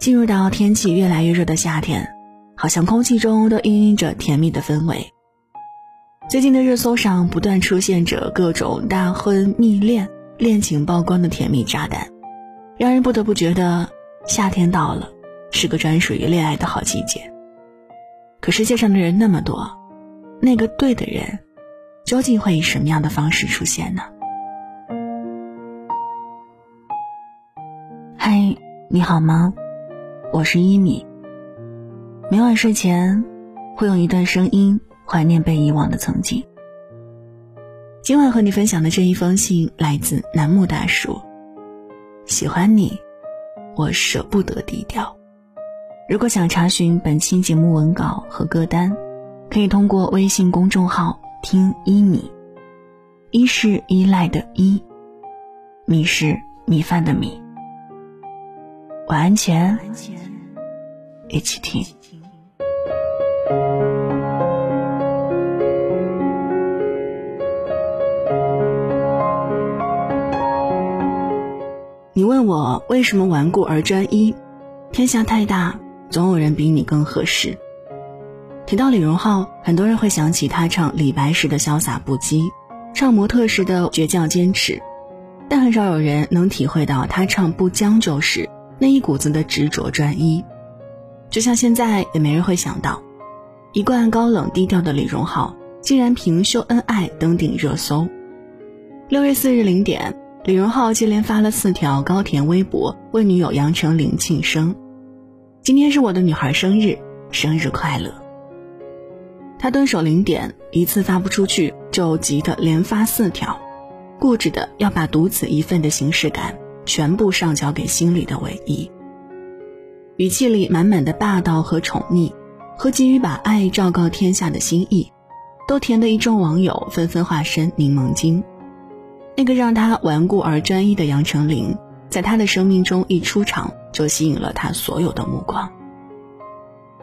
进入到天气越来越热的夏天，好像空气中都氤氲着甜蜜的氛围。最近的热搜上不断出现着各种大婚、蜜恋、恋情曝光的甜蜜炸弹，让人不得不觉得夏天到了，是个专属于恋爱的好季节。可世界上的人那么多，那个对的人，究竟会以什么样的方式出现呢？嗨，你好吗？我是一米。每晚睡前，会用一段声音怀念被遗忘的曾经。今晚和你分享的这一封信来自楠木大叔。喜欢你，我舍不得低调。如果想查询本期节目文稿和歌单，可以通过微信公众号“听一米”。一是依赖的依，米是米饭的米。晚安前，一起听。你问我为什么顽固而专一？天下太大。总有人比你更合适。提到李荣浩，很多人会想起他唱李白时的潇洒不羁，唱模特时的倔强坚持，但很少有人能体会到他唱不将就时那一股子的执着专一。就像现在，也没人会想到，一贯高冷低调的李荣浩，竟然凭秀恩爱登顶热搜。六月四日零点，李荣浩接连发了四条高甜微博，为女友杨丞琳庆生。今天是我的女孩生日，生日快乐。他蹲守零点，一次发不出去就急得连发四条，固执的要把独此一份的形式感全部上交给心里的唯一。语气里满满的霸道和宠溺，和急于把爱昭告天下的心意，都甜得一众网友纷纷化身柠檬精。那个让他顽固而专一的杨丞琳。在他的生命中一出场，就吸引了他所有的目光。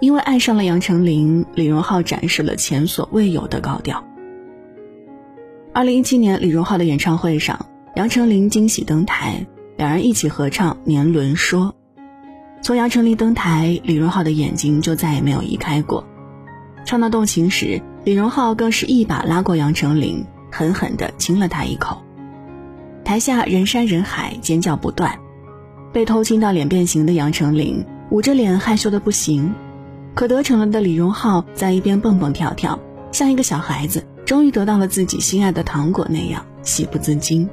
因为爱上了杨丞琳，李荣浩展示了前所未有的高调。二零一七年李荣浩的演唱会上，杨丞琳惊喜登台，两人一起合唱《年轮说》。从杨丞琳登台，李荣浩的眼睛就再也没有移开过。唱到动情时，李荣浩更是一把拉过杨丞琳，狠狠地亲了她一口。台下人山人海，尖叫不断。被偷亲到脸变形的杨丞琳捂着脸害羞的不行，可得逞了的李荣浩在一边蹦蹦跳跳，像一个小孩子终于得到了自己心爱的糖果那样喜不自禁。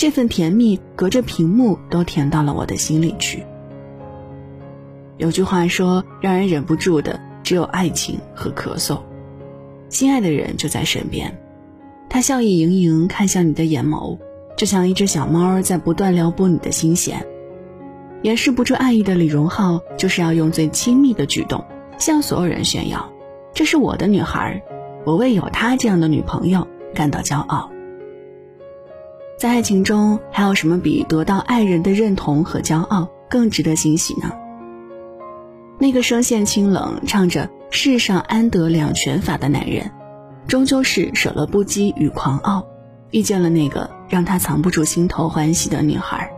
这份甜蜜隔着屏幕都甜到了我的心里去。有句话说，让人忍不住的只有爱情和咳嗽。心爱的人就在身边，他笑意盈盈看向你的眼眸。就像一只小猫在不断撩拨你的心弦，掩饰不住爱意的李荣浩，就是要用最亲密的举动向所有人炫耀：“这是我的女孩，我为有她这样的女朋友感到骄傲。”在爱情中，还有什么比得到爱人的认同和骄傲更值得欣喜呢？那个声线清冷、唱着“世上安得两全法”的男人，终究是舍了不羁与狂傲。遇见了那个让他藏不住心头欢喜的女孩，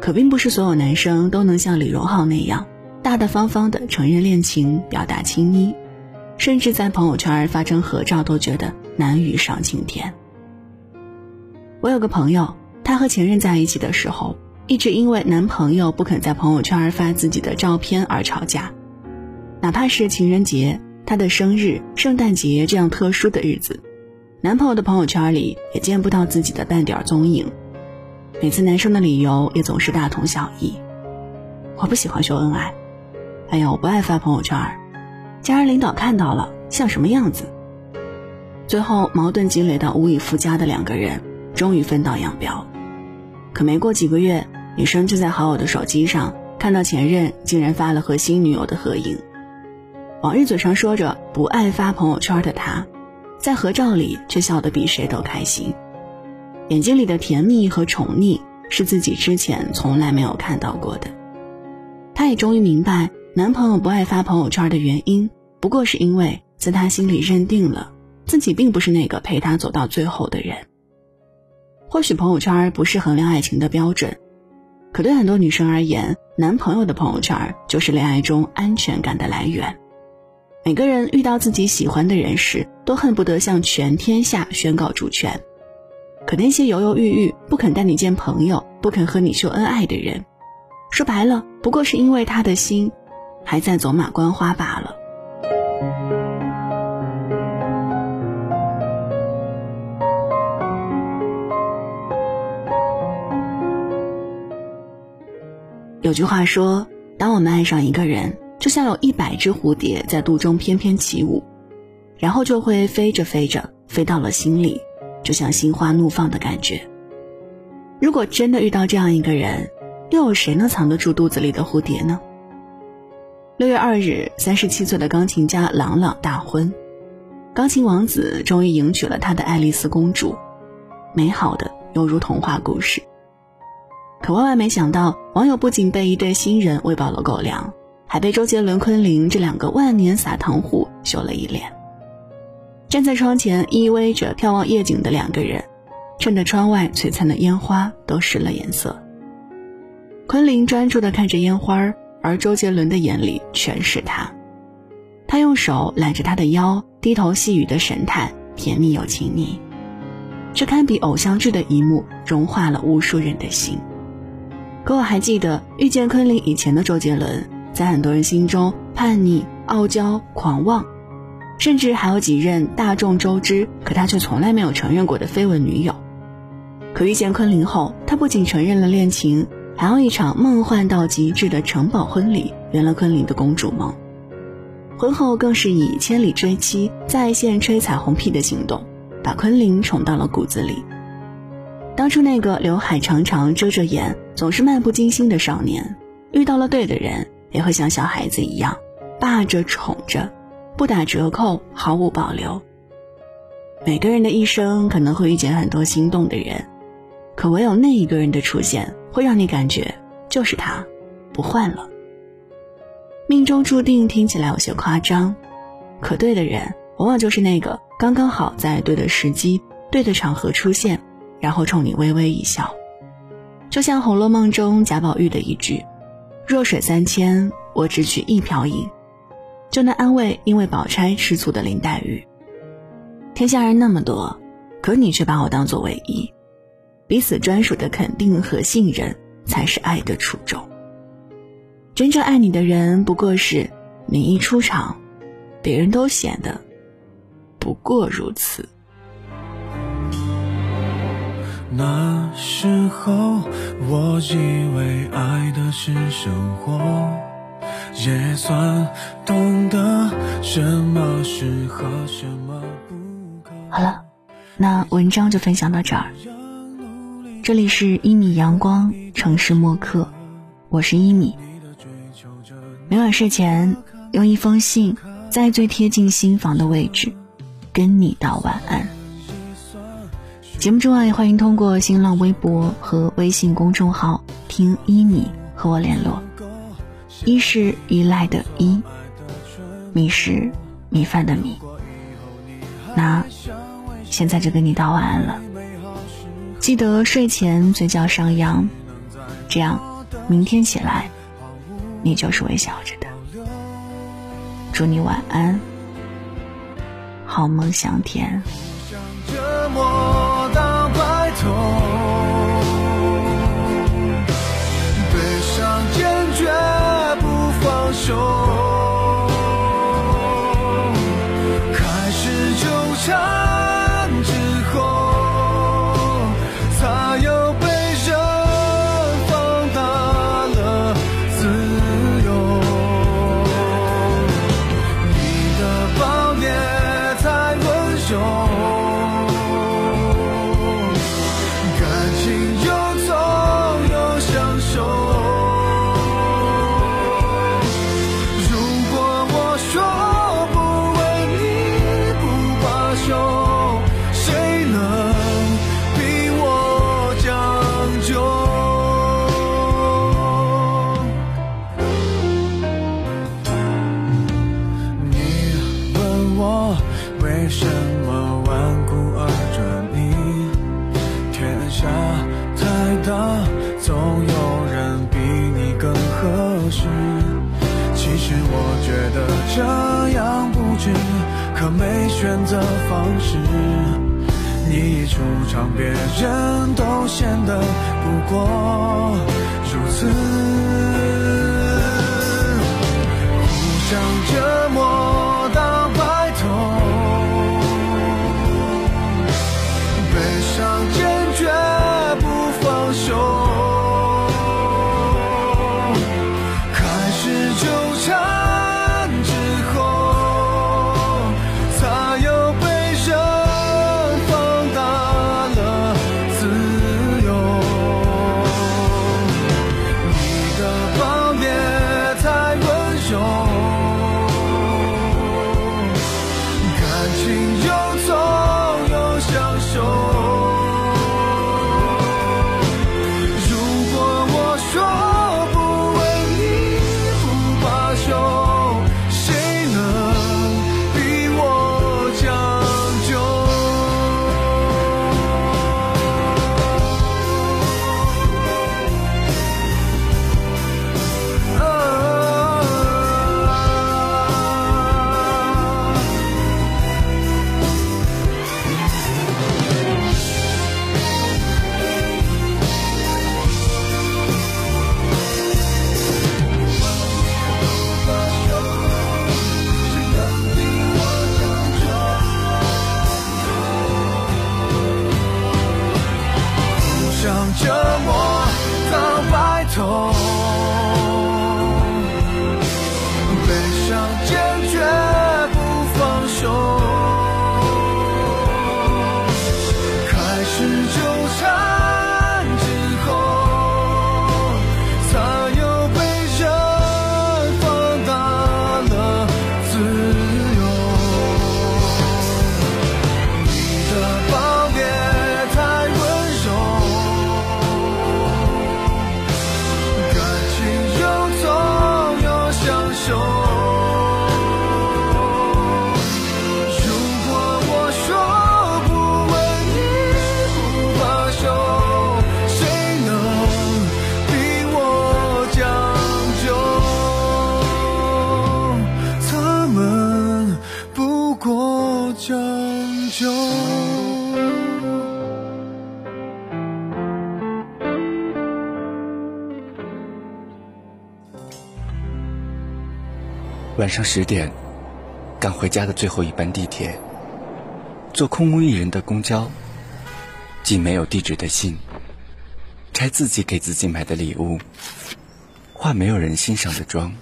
可并不是所有男生都能像李荣浩那样大大方方的承认恋情、表达情谊，甚至在朋友圈发张合照都觉得难于上青天。我有个朋友，她和前任在一起的时候，一直因为男朋友不肯在朋友圈发自己的照片而吵架。哪怕是情人节、她的生日、圣诞节这样特殊的日子，男朋友的朋友圈里也见不到自己的半点踪影。每次男生的理由也总是大同小异：“我不喜欢秀恩爱，哎呀，我不爱发朋友圈，家人领导看到了像什么样子？”最后矛盾积累到无以复加的两个人，终于分道扬镳。可没过几个月，女生就在好友的手机上看到前任竟然发了和新女友的合影。往日嘴上说着不爱发朋友圈的他，在合照里却笑得比谁都开心，眼睛里的甜蜜和宠溺是自己之前从来没有看到过的。他也终于明白，男朋友不爱发朋友圈的原因，不过是因为在他心里认定了自己并不是那个陪他走到最后的人。或许朋友圈不是衡量爱情的标准，可对很多女生而言，男朋友的朋友圈就是恋爱中安全感的来源。每个人遇到自己喜欢的人时，都恨不得向全天下宣告主权。可那些犹犹豫豫、不肯带你见朋友、不肯和你秀恩爱的人，说白了，不过是因为他的心还在走马观花罢了。有句话说，当我们爱上一个人，就像有一百只蝴蝶在肚中翩翩起舞，然后就会飞着飞着飞到了心里，就像心花怒放的感觉。如果真的遇到这样一个人，又有谁能藏得住肚子里的蝴蝶呢？六月二日，三十七岁的钢琴家朗朗大婚，钢琴王子终于迎娶了他的爱丽丝公主，美好的犹如童话故事。可万万没想到，网友不仅被一对新人喂饱了狗粮，还被周杰伦、昆凌这两个万年撒糖虎羞了一脸。站在窗前依偎着眺望夜景的两个人，趁着窗外璀璨的烟花都失了颜色。昆凌专注地看着烟花，而周杰伦的眼里全是他。他用手揽着她的腰，低头细语的神态甜蜜又亲昵，这堪比偶像剧的一幕，融化了无数人的心。可我还记得遇见昆凌以前的周杰伦，在很多人心中叛逆、傲娇、狂妄，甚至还有几任大众周知，可他却从来没有承认过的绯闻女友。可遇见昆凌后，他不仅承认了恋情，还有一场梦幻到极致的城堡婚礼圆了昆凌的公主梦。婚后更是以千里追妻、在线吹彩虹屁的行动，把昆凌宠到了骨子里。当初那个刘海长长、遮着眼、总是漫不经心的少年，遇到了对的人，也会像小孩子一样，霸着宠着，不打折扣，毫无保留。每个人的一生可能会遇见很多心动的人，可唯有那一个人的出现，会让你感觉就是他，不换了。命中注定听起来有些夸张，可对的人，往往就是那个刚刚好在对的时机、对的场合出现。然后冲你微微一笑，就像《红楼梦》中贾宝玉的一句：“弱水三千，我只取一瓢饮”，就能安慰因为宝钗吃醋的林黛玉。天下人那么多，可你却把我当做唯一，彼此专属的肯定和信任才是爱的初衷。真正爱你的人，不过是你一出场，别人都显得不过如此。那时候，我以为爱的是生活，也算懂得什么适合，什么不可。好了，那文章就分享到这儿。这里是一米阳光城市默客，我是一米。每晚睡前，用一封信，在最贴近心房的位置，跟你道晚安。节目之外，欢迎通过新浪微博和微信公众号“听一米”和我联络。一是依赖的依，米是米饭的米。那现在就跟你道晚安了，记得睡前嘴角上扬，这样明天起来你就是微笑着的。祝你晚安，好梦香甜。悲我觉得这样不值可没选择方式你一出场别人都显得不过如此。互相折头，将就。晚上十点，赶回家的最后一班地铁，坐空无一人的公交，寄没有地址的信，拆自己给自己买的礼物，化没有人欣赏的妆。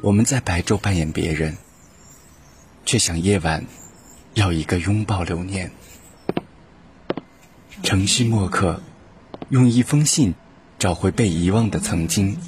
我们在白昼扮演别人，却想夜晚要一个拥抱留念。城市墨客，用一封信找回被遗忘的曾经。